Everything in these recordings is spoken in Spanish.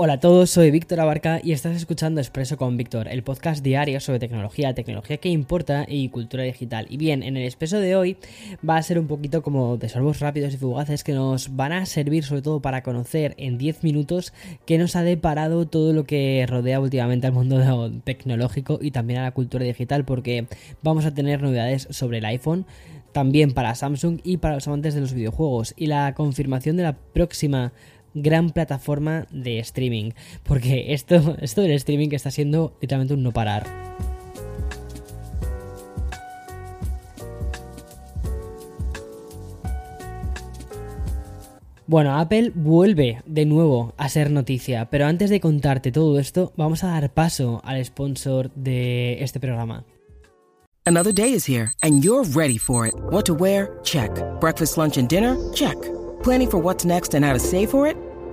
Hola a todos, soy Víctor Abarca y estás escuchando Expreso con Víctor, el podcast diario sobre tecnología, tecnología que importa y cultura digital. Y bien, en el Expreso de hoy va a ser un poquito como de sorbos rápidos y fugaces que nos van a servir sobre todo para conocer en 10 minutos qué nos ha deparado todo lo que rodea últimamente al mundo tecnológico y también a la cultura digital, porque vamos a tener novedades sobre el iPhone también para Samsung y para los amantes de los videojuegos y la confirmación de la próxima gran plataforma de streaming. Porque esto, esto del streaming está siendo literalmente un no parar. Bueno, Apple vuelve de nuevo a ser noticia, pero antes de contarte todo esto, vamos a dar paso al sponsor de este programa. Another day is here and you're ready for it. What to wear? Check. Breakfast, lunch and dinner? Check. Planning for what's next and how to save for it?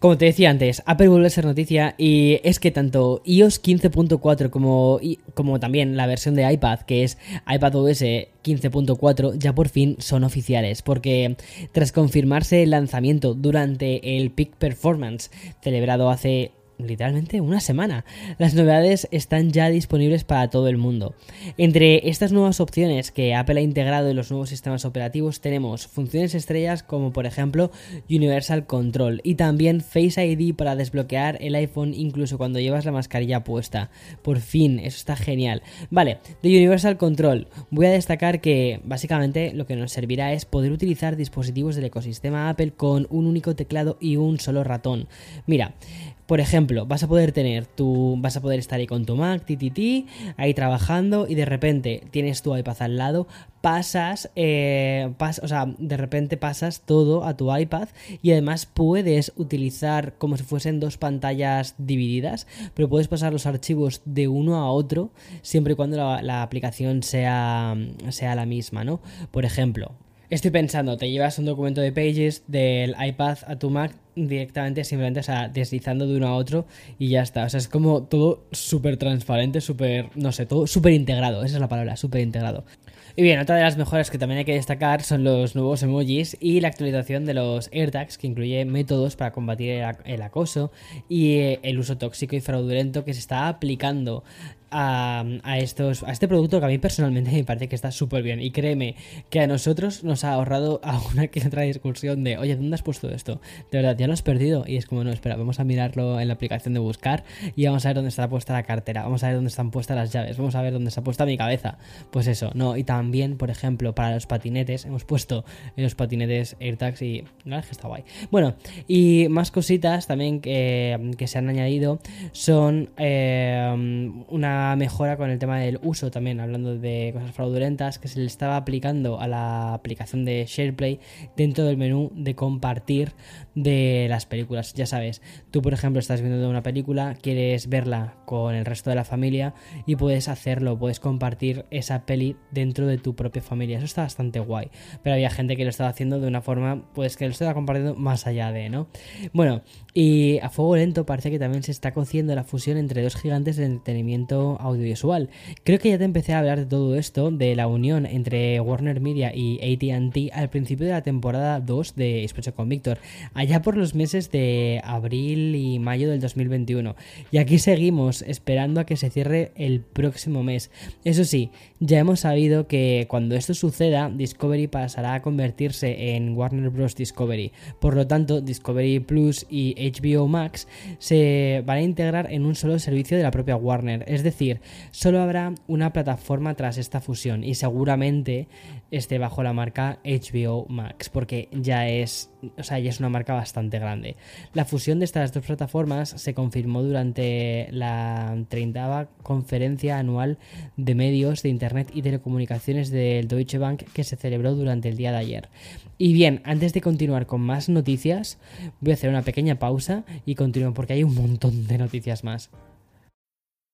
Como te decía antes, Apple vuelve a ser noticia y es que tanto iOS 15.4 como, como también la versión de iPad, que es iPadOS 15.4, ya por fin son oficiales, porque tras confirmarse el lanzamiento durante el Peak Performance celebrado hace literalmente una semana. Las novedades están ya disponibles para todo el mundo. Entre estas nuevas opciones que Apple ha integrado en los nuevos sistemas operativos tenemos funciones estrellas como por ejemplo Universal Control y también Face ID para desbloquear el iPhone incluso cuando llevas la mascarilla puesta. Por fin, eso está genial. Vale, de Universal Control voy a destacar que básicamente lo que nos servirá es poder utilizar dispositivos del ecosistema Apple con un único teclado y un solo ratón. Mira, por ejemplo, vas a poder tener tu, vas a poder estar ahí con tu Mac, ti, ahí trabajando y de repente tienes tu iPad al lado, pasas, eh, o sea, de repente pasas todo a tu iPad y además puedes utilizar como si fuesen dos pantallas divididas, pero puedes pasar los archivos de uno a otro siempre y cuando la, la aplicación sea, sea la misma, ¿no? Por ejemplo, Estoy pensando, te llevas un documento de Pages del iPad a tu Mac directamente, simplemente, o sea, deslizando de uno a otro y ya está. O sea, es como todo súper transparente, súper, no sé, todo súper integrado. Esa es la palabra, súper integrado. Y bien, otra de las mejoras que también hay que destacar son los nuevos emojis y la actualización de los AirTags, que incluye métodos para combatir el acoso y el uso tóxico y fraudulento que se está aplicando a, estos, a este producto que a mí personalmente me parece que está súper bien. Y créeme que a nosotros nos ha ahorrado alguna que otra discusión de, oye, ¿dónde has puesto esto? De verdad, ya lo has perdido. Y es como, no, espera, vamos a mirarlo en la aplicación de buscar y vamos a ver dónde está puesta la cartera, vamos a ver dónde están puestas las llaves, vamos a ver dónde está puesta mi cabeza. Pues eso, no. Y también, por ejemplo, para los patinetes, hemos puesto en los patinetes AirTags y la verdad que está guay. Bueno, y más cositas también que, que se han añadido son eh, una mejora con el tema del uso también, hablando de cosas fraudulentas, que se le estaba aplicando a la aplicación de SharePlay dentro del menú de compartir de las películas. Ya sabes, tú por ejemplo estás viendo una película, quieres verla con el resto de la familia y puedes hacerlo, puedes compartir esa peli dentro de tu propia familia. Eso está bastante guay. Pero había gente que lo estaba haciendo de una forma, pues que lo estaba compartiendo más allá de, ¿no? Bueno, y a fuego lento parece que también se está cociendo la fusión entre dos gigantes de entretenimiento audiovisual. Creo que ya te empecé a hablar de todo esto, de la unión entre Warner Media y ATT al principio de la temporada 2 de Especho con Víctor, allá por los meses de abril y mayo del 2021. Y aquí seguimos esperando a que se cierre el próximo mes. Eso sí, ya hemos sabido que cuando esto suceda, Discovery pasará a convertirse en Warner Bros. Discovery. Por lo tanto, Discovery Plus y HBO Max se van a integrar en un solo servicio de la propia Warner. Es decir, solo habrá una plataforma tras esta fusión y seguramente esté bajo la marca HBO Max, porque ya es, o sea, ya es una marca bastante grande. La fusión de estas dos plataformas se confirmó durante la 30 conferencia anual de medios de internet y telecomunicaciones del Deutsche Bank que se celebró durante el día de ayer. Y bien, antes de continuar con más noticias, voy a hacer una pequeña pausa y continúo porque hay un montón de noticias más.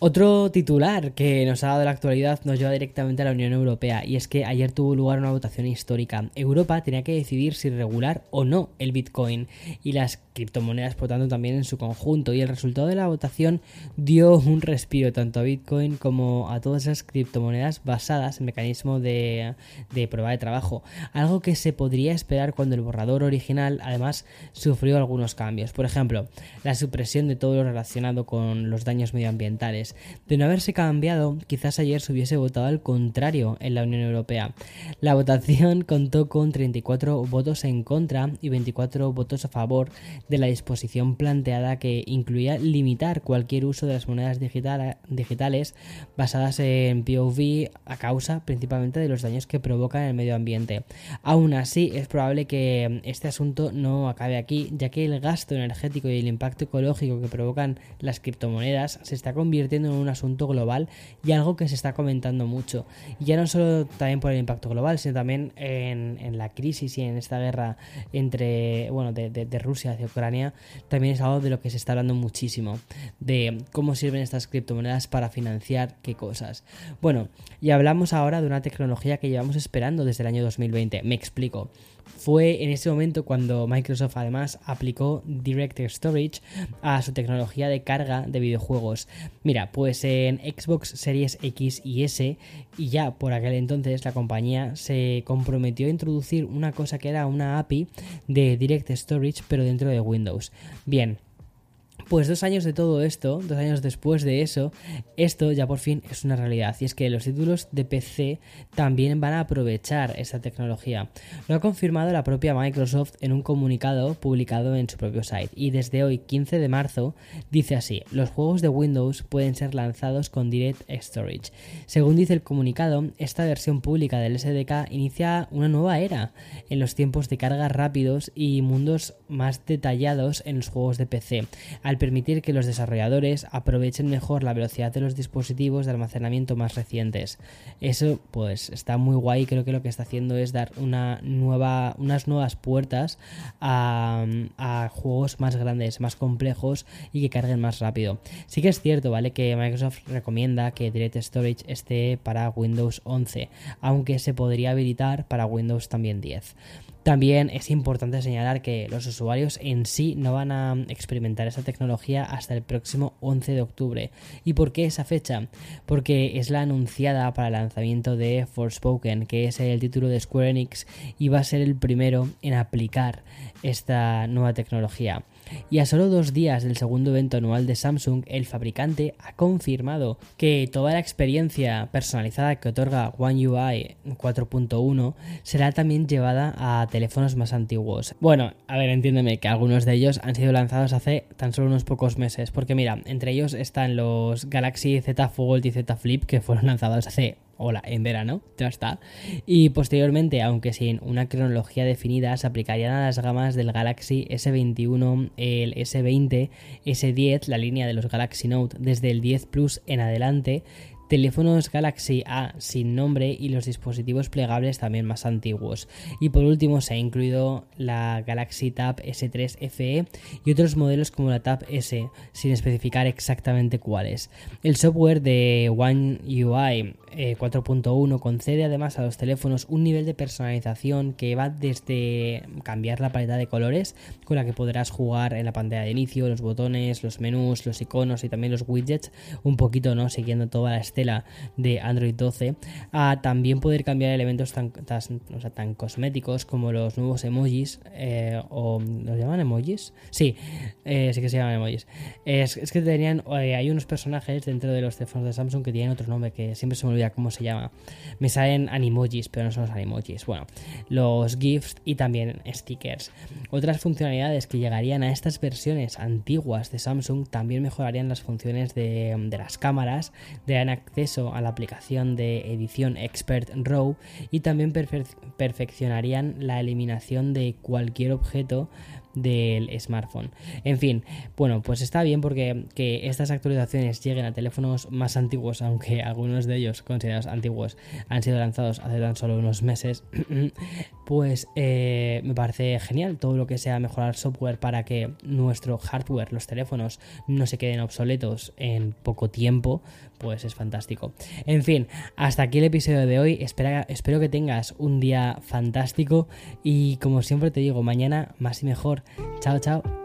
Otro titular que nos ha dado la actualidad nos lleva directamente a la Unión Europea y es que ayer tuvo lugar una votación histórica. Europa tenía que decidir si regular o no el Bitcoin y las criptomonedas, por tanto, también en su conjunto. Y el resultado de la votación dio un respiro tanto a Bitcoin como a todas esas criptomonedas basadas en mecanismo de, de prueba de trabajo. Algo que se podría esperar cuando el borrador original, además, sufrió algunos cambios. Por ejemplo, la supresión de todo lo relacionado con los daños medioambientales. De no haberse cambiado, quizás ayer se hubiese votado al contrario en la Unión Europea. La votación contó con 34 votos en contra y 24 votos a favor de la disposición planteada que incluía limitar cualquier uso de las monedas digitales basadas en POV a causa principalmente de los daños que provocan el medio ambiente. Aún así, es probable que este asunto no acabe aquí, ya que el gasto energético y el impacto ecológico que provocan las criptomonedas se está convirtiendo en un asunto global y algo que se está comentando mucho. Y ya no solo también por el impacto global, sino también en, en la crisis y en esta guerra entre, bueno, de, de, de Rusia hacia Ucrania, también es algo de lo que se está hablando muchísimo, de cómo sirven estas criptomonedas para financiar qué cosas. Bueno, y hablamos ahora de una tecnología que llevamos esperando desde el año 2020. Me explico. Fue en ese momento cuando Microsoft además aplicó Direct Storage a su tecnología de carga de videojuegos. Mira, pues en Xbox Series X y S, y ya por aquel entonces la compañía se comprometió a introducir una cosa que era una API de Direct Storage pero dentro de Windows. Bien, pues dos años de todo esto, dos años después de eso, esto ya por fin es una realidad. Y es que los títulos de PC también van a aprovechar esta tecnología. Lo ha confirmado la propia Microsoft en un comunicado publicado en su propio site. Y desde hoy, 15 de marzo, dice así, los juegos de Windows pueden ser lanzados con Direct Storage. Según dice el comunicado, esta versión pública del SDK inicia una nueva era en los tiempos de carga rápidos y mundos más detallados en los juegos de PC permitir que los desarrolladores aprovechen mejor la velocidad de los dispositivos de almacenamiento más recientes. Eso pues está muy guay, creo que lo que está haciendo es dar una nueva, unas nuevas puertas a, a juegos más grandes, más complejos y que carguen más rápido. Sí que es cierto, ¿vale? Que Microsoft recomienda que Direct Storage esté para Windows 11, aunque se podría habilitar para Windows también 10. También es importante señalar que los usuarios en sí no van a experimentar esa tecnología hasta el próximo 11 de octubre. ¿Y por qué esa fecha? Porque es la anunciada para el lanzamiento de Forspoken, que es el título de Square Enix y va a ser el primero en aplicar esta nueva tecnología. Y a solo dos días del segundo evento anual de Samsung, el fabricante ha confirmado que toda la experiencia personalizada que otorga One UI 4.1 será también llevada a teléfonos más antiguos. Bueno, a ver, entiéndeme que algunos de ellos han sido lanzados hace tan solo unos pocos meses, porque mira, entre ellos están los Galaxy Z Fold y Z Flip que fueron lanzados hace hola, en verano, ya está. Y posteriormente, aunque sin una cronología definida, se aplicarían a las gamas del Galaxy S21, el S20, S10, la línea de los Galaxy Note, desde el 10 Plus en adelante, teléfonos Galaxy A sin nombre y los dispositivos plegables también más antiguos. Y por último se ha incluido la Galaxy Tab S3 FE y otros modelos como la Tab S sin especificar exactamente cuáles. El software de One UI 4.1 concede además a los teléfonos un nivel de personalización que va desde cambiar la paleta de colores con la que podrás jugar en la pantalla de inicio, los botones, los menús, los iconos y también los widgets, un poquito no siguiendo toda la estética de Android 12 a también poder cambiar elementos tan, tan, cosméticos como los nuevos emojis eh, o ¿los llaman emojis? Sí, eh, sí que se llaman emojis. Es, que tenían, eh, hay unos personajes dentro de los teléfonos de Samsung que tienen otro nombre que siempre se me olvida cómo se llama. Me salen animojis, pero no son los animojis. Bueno, los GIFs y también stickers. Otras funcionalidades que llegarían a estas versiones antiguas de Samsung también mejorarían las funciones de, de las cámaras, darían acceso a la aplicación de edición Expert RAW y también perfeccionarían la eliminación de cualquier objeto del smartphone. En fin, bueno, pues está bien porque que estas actualizaciones lleguen a teléfonos más antiguos, aunque algunos de ellos considerados antiguos han sido lanzados hace tan solo unos meses, pues eh, me parece genial todo lo que sea mejorar software para que nuestro hardware, los teléfonos, no se queden obsoletos en poco tiempo, pues es fantástico. En fin, hasta aquí el episodio de hoy. espero que tengas un día fantástico y como siempre te digo, mañana más y mejor. Chao, chao.